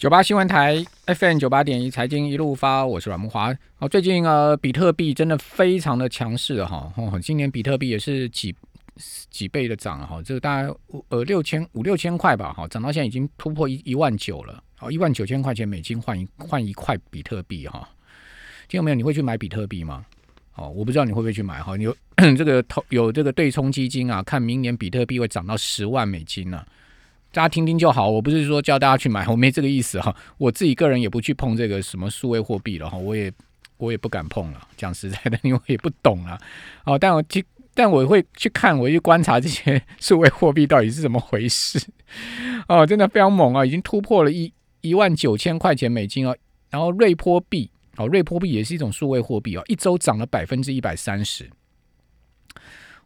九八新闻台 FM 九八点一财经一路发，我是阮木华。哦，最近呃，比特币真的非常的强势哈，哦，今年比特币也是几几倍的涨哈，这个大概呃六千五六千块吧，哈，涨到现在已经突破一一万九了，哦，一万九千块钱美金换一换一块比特币哈。听到没有？你会去买比特币吗？哦，我不知道你会不会去买哈，有 这个投有这个对冲基金啊，看明年比特币会涨到十万美金呢。大家听听就好，我不是说叫大家去买，我没这个意思哈。我自己个人也不去碰这个什么数位货币了哈，我也我也不敢碰了。讲实在的，因为我也不懂啊。哦，但我去，但我会去看，我去观察这些数位货币到底是怎么回事。哦，真的非常猛啊，已经突破了一一万九千块钱美金哦。然后瑞波币，哦，瑞波币也是一种数位货币哦，一周涨了百分之一百三十。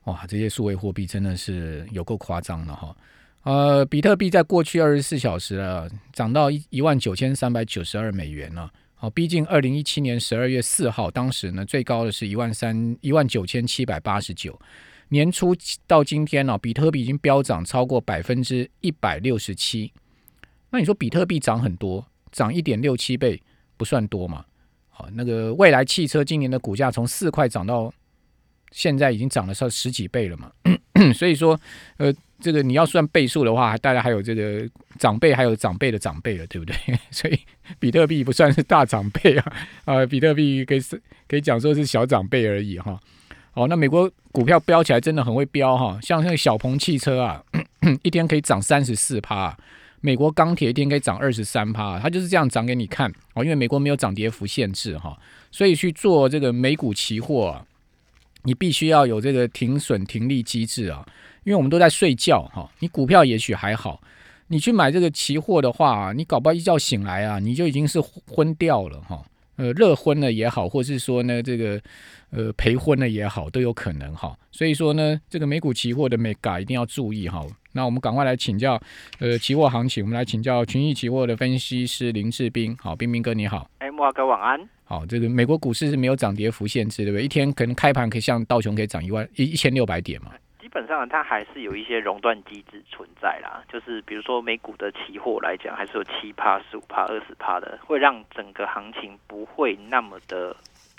哇，这些数位货币真的是有够夸张的哈。呃，比特币在过去二十四小时啊，涨到一一万九千三百九十二美元了。好，逼近二零一七年十二月四号，当时呢最高的是一万三一万九千七百八十九。年初到今天呢，比特币已经飙涨超过百分之一百六十七。那你说比特币涨很多，涨一点六七倍不算多嘛？好，那个未来汽车今年的股价从四块涨到现在已经涨了上十几倍了嘛？所以说，呃。这个你要算倍数的话，大家还有这个长辈，还有长辈的长辈了，对不对？所以比特币不算是大长辈啊，啊，比特币可以是可以讲说是小长辈而已哈。好，那美国股票飙起来真的很会飙哈，像那个小鹏汽车啊，一天可以涨三十四趴；美国钢铁一天可以涨二十三趴，它就是这样涨给你看哦。因为美国没有涨跌幅限制哈，所以去做这个美股期货，你必须要有这个停损停利机制啊。因为我们都在睡觉哈，你股票也许还好，你去买这个期货的话，你搞不好一觉醒来啊，你就已经是昏掉了哈，呃，热昏了也好，或是说呢这个呃赔昏了也好，都有可能哈。所以说呢，这个美股期货的美嘎一定要注意哈。那我们赶快来请教呃期货行情，我们来请教群益期货的分析师林志斌。好，斌斌哥你好。哎，木华哥晚安。好，这个美国股市是没有涨跌幅限制，对不对？一天可能开盘可以像道琼可以涨一万一一千六百点嘛。基本上它还是有一些熔断机制存在啦，就是比如说美股的期货来讲，还是有七趴、十五趴、二十趴的，会让整个行情不会那么的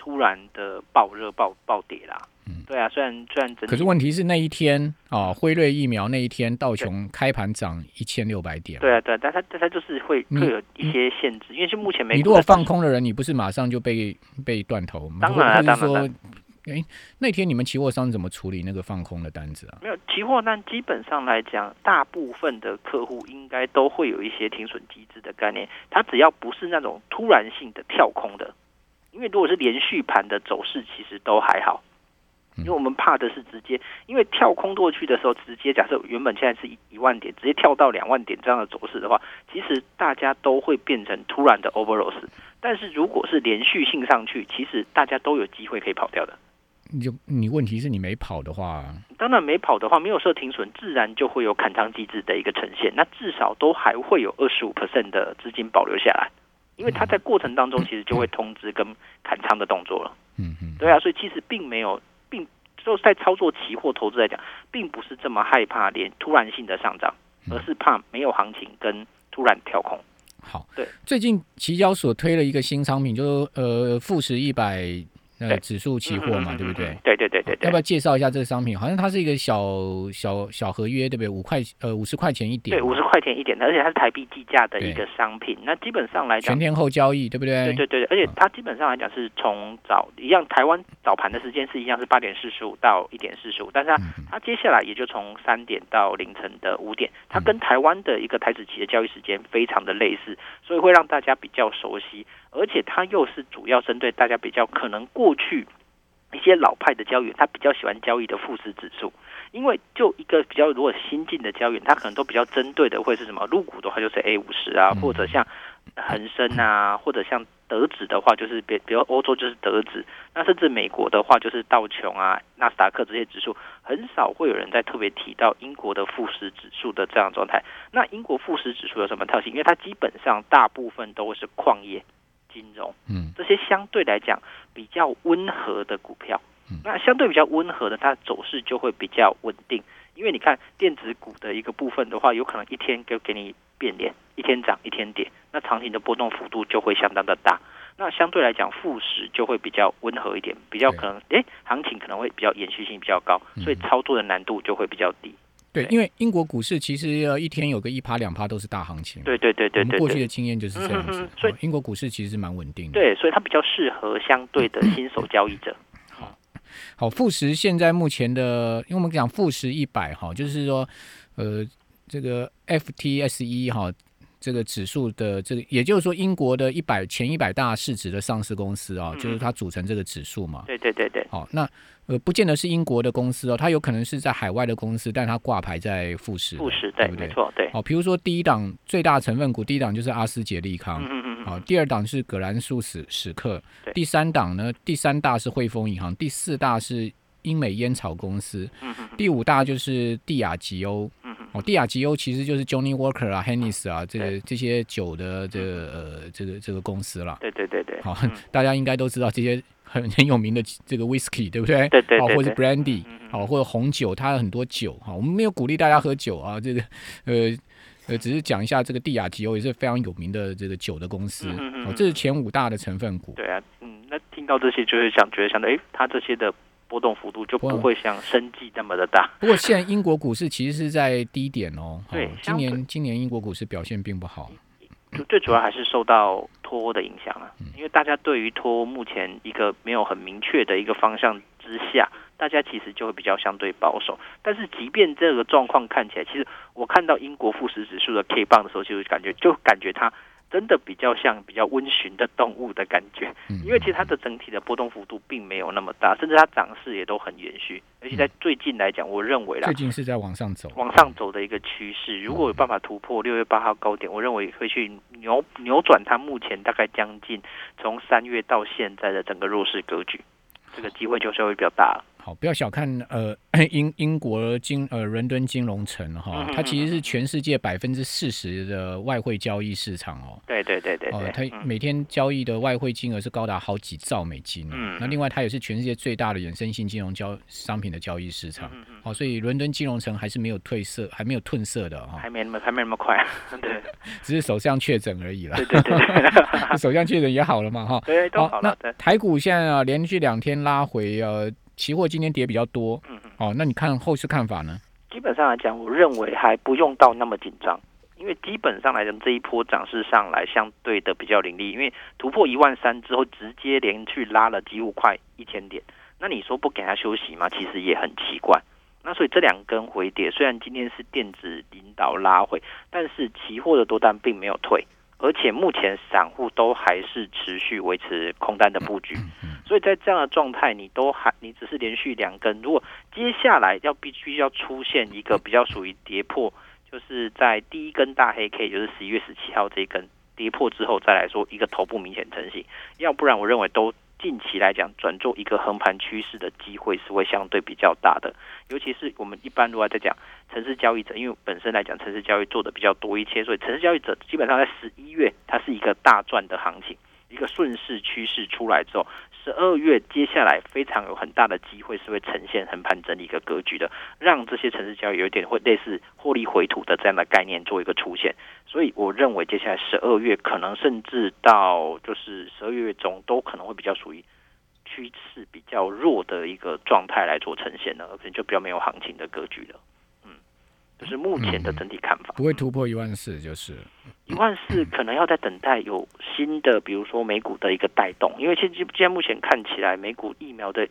突然的爆热、爆暴跌啦。嗯，对啊，虽然虽然可是问题是那一天啊，辉瑞疫苗那一天道琼开盘涨一千六百点。对啊，对，但它但它就是会会有一些限制，因为就目前没你如果放空的人，你不是马上就被被断头吗？当然，当然。哎，那天你们期货商怎么处理那个放空的单子啊？没有期货单，基本上来讲，大部分的客户应该都会有一些停损机制的概念。它只要不是那种突然性的跳空的，因为如果是连续盘的走势，其实都还好。因为我们怕的是直接，因为跳空过去的时候，直接假设原本现在是一一万点，直接跳到两万点这样的走势的话，其实大家都会变成突然的 overloss。但是如果是连续性上去，其实大家都有机会可以跑掉的。你就你问题是你没跑的话，当然没跑的话，没有设停损，自然就会有砍仓机制的一个呈现。那至少都还会有二十五 percent 的资金保留下来，因为它在过程当中其实就会通知跟砍仓的动作了。嗯嗯，对啊，所以其实并没有，并就在操作期货投资来讲，并不是这么害怕连突然性的上涨，而是怕没有行情跟突然跳空。好，对，最近期交所推了一个新商品，就呃富时一百。呃，指数期货嘛，对不对？对对对对对。要不要介绍一下这个商品？好像它是一个小小小合约，对不对？五块呃五十块钱一点。对，五十块钱一点，而且它是台币计价的一个商品。那基本上来讲，全天候交易，对不对？对对对，而且它基本上来讲是从早一样，台湾早盘的时间是一样是八点四十五到一点四十五，但是它它接下来也就从三点到凌晨的五点，它跟台湾的一个台子期的交易时间非常的类似，所以会让大家比较熟悉。而且它又是主要针对大家比较可能过去一些老派的交易员，他比较喜欢交易的富时指数，因为就一个比较如果新进的交易员，他可能都比较针对的会是什么？入股的话就是 A 五十啊，或者像恒生啊，或者像德指的话就是比比如欧洲就是德指，那甚至美国的话就是道琼啊、纳斯达克这些指数，很少会有人在特别提到英国的富时指数的这样状态。那英国富时指数有什么特性？因为它基本上大部分都是矿业。金融，嗯，这些相对来讲比较温和的股票，那相对比较温和的，它走势就会比较稳定。因为你看电子股的一个部分的话，有可能一天就给你变脸，一天涨一天跌，那长期的波动幅度就会相当的大。那相对来讲，富时就会比较温和一点，比较可能，哎，行情可能会比较延续性比较高，所以操作的难度就会比较低。对，因为英国股市其实一天有个一趴两趴都是大行情。对对对对对。过去的经验就是这样子，所以英国股市其实是蛮稳定的。对，所以它比较适合相对的新手交易者。好，好，富时现在目前的，因为我们讲富时一百哈，就是说，呃，这个 FTSE 哈。这个指数的这个，也就是说，英国的一百前一百大市值的上市公司啊，就是它组成这个指数嘛。对对对对。好，那呃，不见得是英国的公司哦，它有可能是在海外的公司，但它挂牌在富士。富士对，没错对。哦，比如说第一档最大成分股，第一档就是阿斯捷利康。嗯嗯嗯。好，第二档是葛兰素史史克。第三档呢，第三大是汇丰银行，第四大是英美烟草公司。嗯第五大就是蒂亚吉欧。哦，蒂亚吉欧其实就是 Johnny Walker 啊，Hennessy 啊，这个这些酒的这个呃这个这个公司了。对对对对。好，大家应该都知道这些很很有名的这个 Whisky，对不对？对对。好，或者 Brandy，好，或者红酒，它有很多酒。好，我们没有鼓励大家喝酒啊，这个呃呃，只是讲一下这个蒂亚吉欧也是非常有名的这个酒的公司。嗯嗯。哦，这是前五大的成分股。对啊，嗯，那听到这些就会想觉得想到，哎，它这些的。波动幅度就不会像生计那么的大。不过现在英国股市其实是在低点哦。对，今年今年英国股市表现并不好。就最主要还是受到脱欧的影响啊，因为大家对于脱欧目前一个没有很明确的一个方向之下，大家其实就会比较相对保守。但是即便这个状况看起来，其实我看到英国富时指数的 K 棒的时候，就感觉就感觉它。真的比较像比较温驯的动物的感觉，因为其实它的整体的波动幅度并没有那么大，甚至它涨势也都很延续，而且在最近来讲，我认为啦，最近是在往上走，往上走的一个趋势。如果有办法突破六月八号高点，我认为会去扭扭转它目前大概将近从三月到现在的整个弱势格局，这个机会就稍微比较大。好，不要小看呃英英国金呃伦敦金融城哈，它其实是全世界百分之四十的外汇交易市场哦。对对对对。哦，它每天交易的外汇金额是高达好几兆美金。嗯。那另外它也是全世界最大的衍生性金融交商品的交易市场。嗯嗯。好，所以伦敦金融城还是没有褪色，还没有褪色的哈。还没那么还没那么快。对。只是首相确诊而已了。对对对。首相确诊也好了嘛哈。对，都好了。那台股现在啊，连续两天拉回呃。期货今天跌比较多，嗯嗯，哦，那你看后市看法呢？基本上来讲，我认为还不用到那么紧张，因为基本上来讲，这一波涨势上来相对的比较凌厉，因为突破一万三之后，直接连续拉了几乎快一千点，那你说不给它休息吗？其实也很奇怪。那所以这两根回跌，虽然今天是电子领导拉回，但是期货的多单并没有退。而且目前散户都还是持续维持空单的布局，所以在这样的状态，你都还你只是连续两根，如果接下来要必须要出现一个比较属于跌破，就是在第一根大黑 K，就是十一月十七号这一根跌破之后，再来说一个头部明显成型，要不然我认为都。近期来讲，转做一个横盘趋势的机会是会相对比较大的，尤其是我们一般如果在讲城市交易者，因为本身来讲城市交易做的比较多一些，所以城市交易者基本上在十一月它是一个大赚的行情，一个顺势趋势出来之后。十二月接下来非常有很大的机会是会呈现横盘整理一个格局的，让这些城市交易有点会类似获利回吐的这样的概念做一个出现，所以我认为接下来十二月可能甚至到就是十二月中都可能会比较属于趋势比较弱的一个状态来做呈现的，可能就比较没有行情的格局了。就是目前的整体看法，不会突破一万四，就是一万四，可能要在等待有新的，比如说美股的一个带动，因为现现在目前看起来美股疫苗的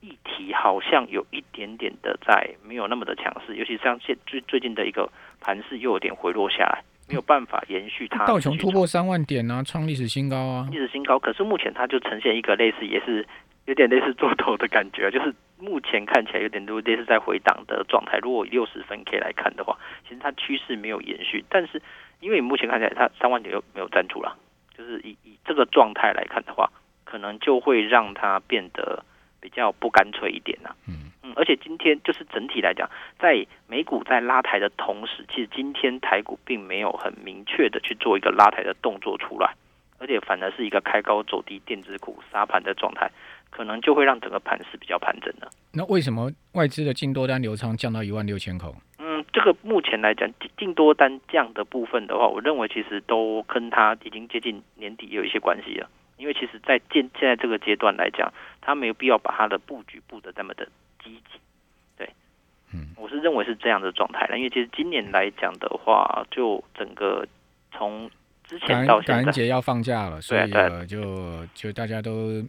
议题好像有一点点的在没有那么的强势，尤其像现最最近的一个盘势又有点回落下来，没有办法延续它。道琼突破三万点啊，创历史新高啊，历史新高。可是目前它就呈现一个类似也是。有点类似做头的感觉，就是目前看起来有点多类似在回档的状态。如果以六十分 K 来看的话，其实它趋势没有延续，但是因为目前看起来它三万点又没有站住了，就是以以这个状态来看的话，可能就会让它变得比较不干脆一点呐。嗯嗯，而且今天就是整体来讲，在美股在拉抬的同时，其实今天台股并没有很明确的去做一个拉抬的动作出来，而且反而是一个开高走低，电子股杀盘的状态。可能就会让整个盘势比较盘整的。那为什么外资的净多单流仓降到一万六千口？嗯，嗯，这个目前来讲，净多单降的部分的话，我认为其实都跟它已经接近年底有一些关系了。因为其实，在现现在这个阶段来讲，它没有必要把它的布局布的那么的积极。对，嗯，我是认为是这样的状态了。因为其实今年来讲的话，就整个从之前到感恩节要放假了，所以就就大家都。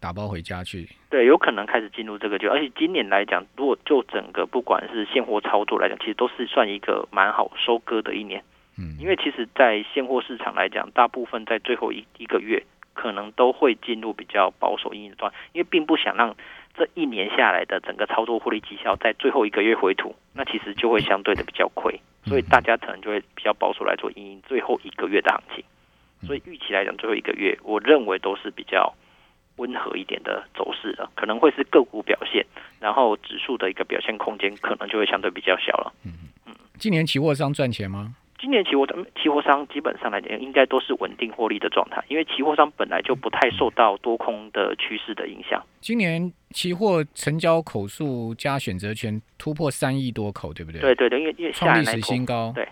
打包回家去，对，有可能开始进入这个就，而且今年来讲，如果就整个不管是现货操作来讲，其实都是算一个蛮好收割的一年。嗯，因为其实，在现货市场来讲，大部分在最后一一个月，可能都会进入比较保守阴的状态，因为并不想让这一年下来的整个操作获利绩效在最后一个月回吐，那其实就会相对的比较亏，所以大家可能就会比较保守来做阴最后一个月的行情。所以预期来讲，最后一个月，我认为都是比较。温和一点的走势了，可能会是个股表现，然后指数的一个表现空间可能就会相对比较小了。嗯嗯，今年期货商赚钱吗？今年期货期货商基本上来讲，应该都是稳定获利的状态，因为期货商本来就不太受到多空的趋势的影响。今年期货成交口数加选择权突破三亿多口，对不对？对对对，因为因为创历史新高。对。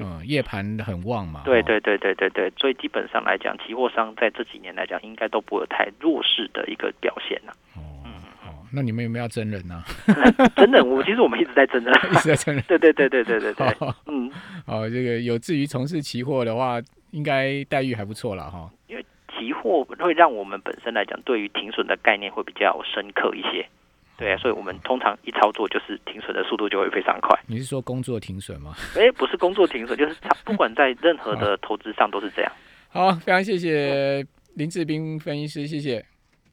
嗯，夜盘很旺嘛。对对对对对对，所以基本上来讲，期货商在这几年来讲，应该都不会有太弱势的一个表现了。哦，嗯，哦，那你们有没有要真人呢？真人，我其实我们一直在真人，一直在真人。对对对对对对对。嗯，哦，这个有志于从事期货的话，应该待遇还不错了哈。因为期货会让我们本身来讲，对于停损的概念会比较深刻一些。对啊，所以我们通常一操作就是停损的速度就会非常快。你是说工作停损吗？哎，不是工作停损，就是不管在任何的 投资上都是这样。好，非常谢谢林志斌分析师，谢谢。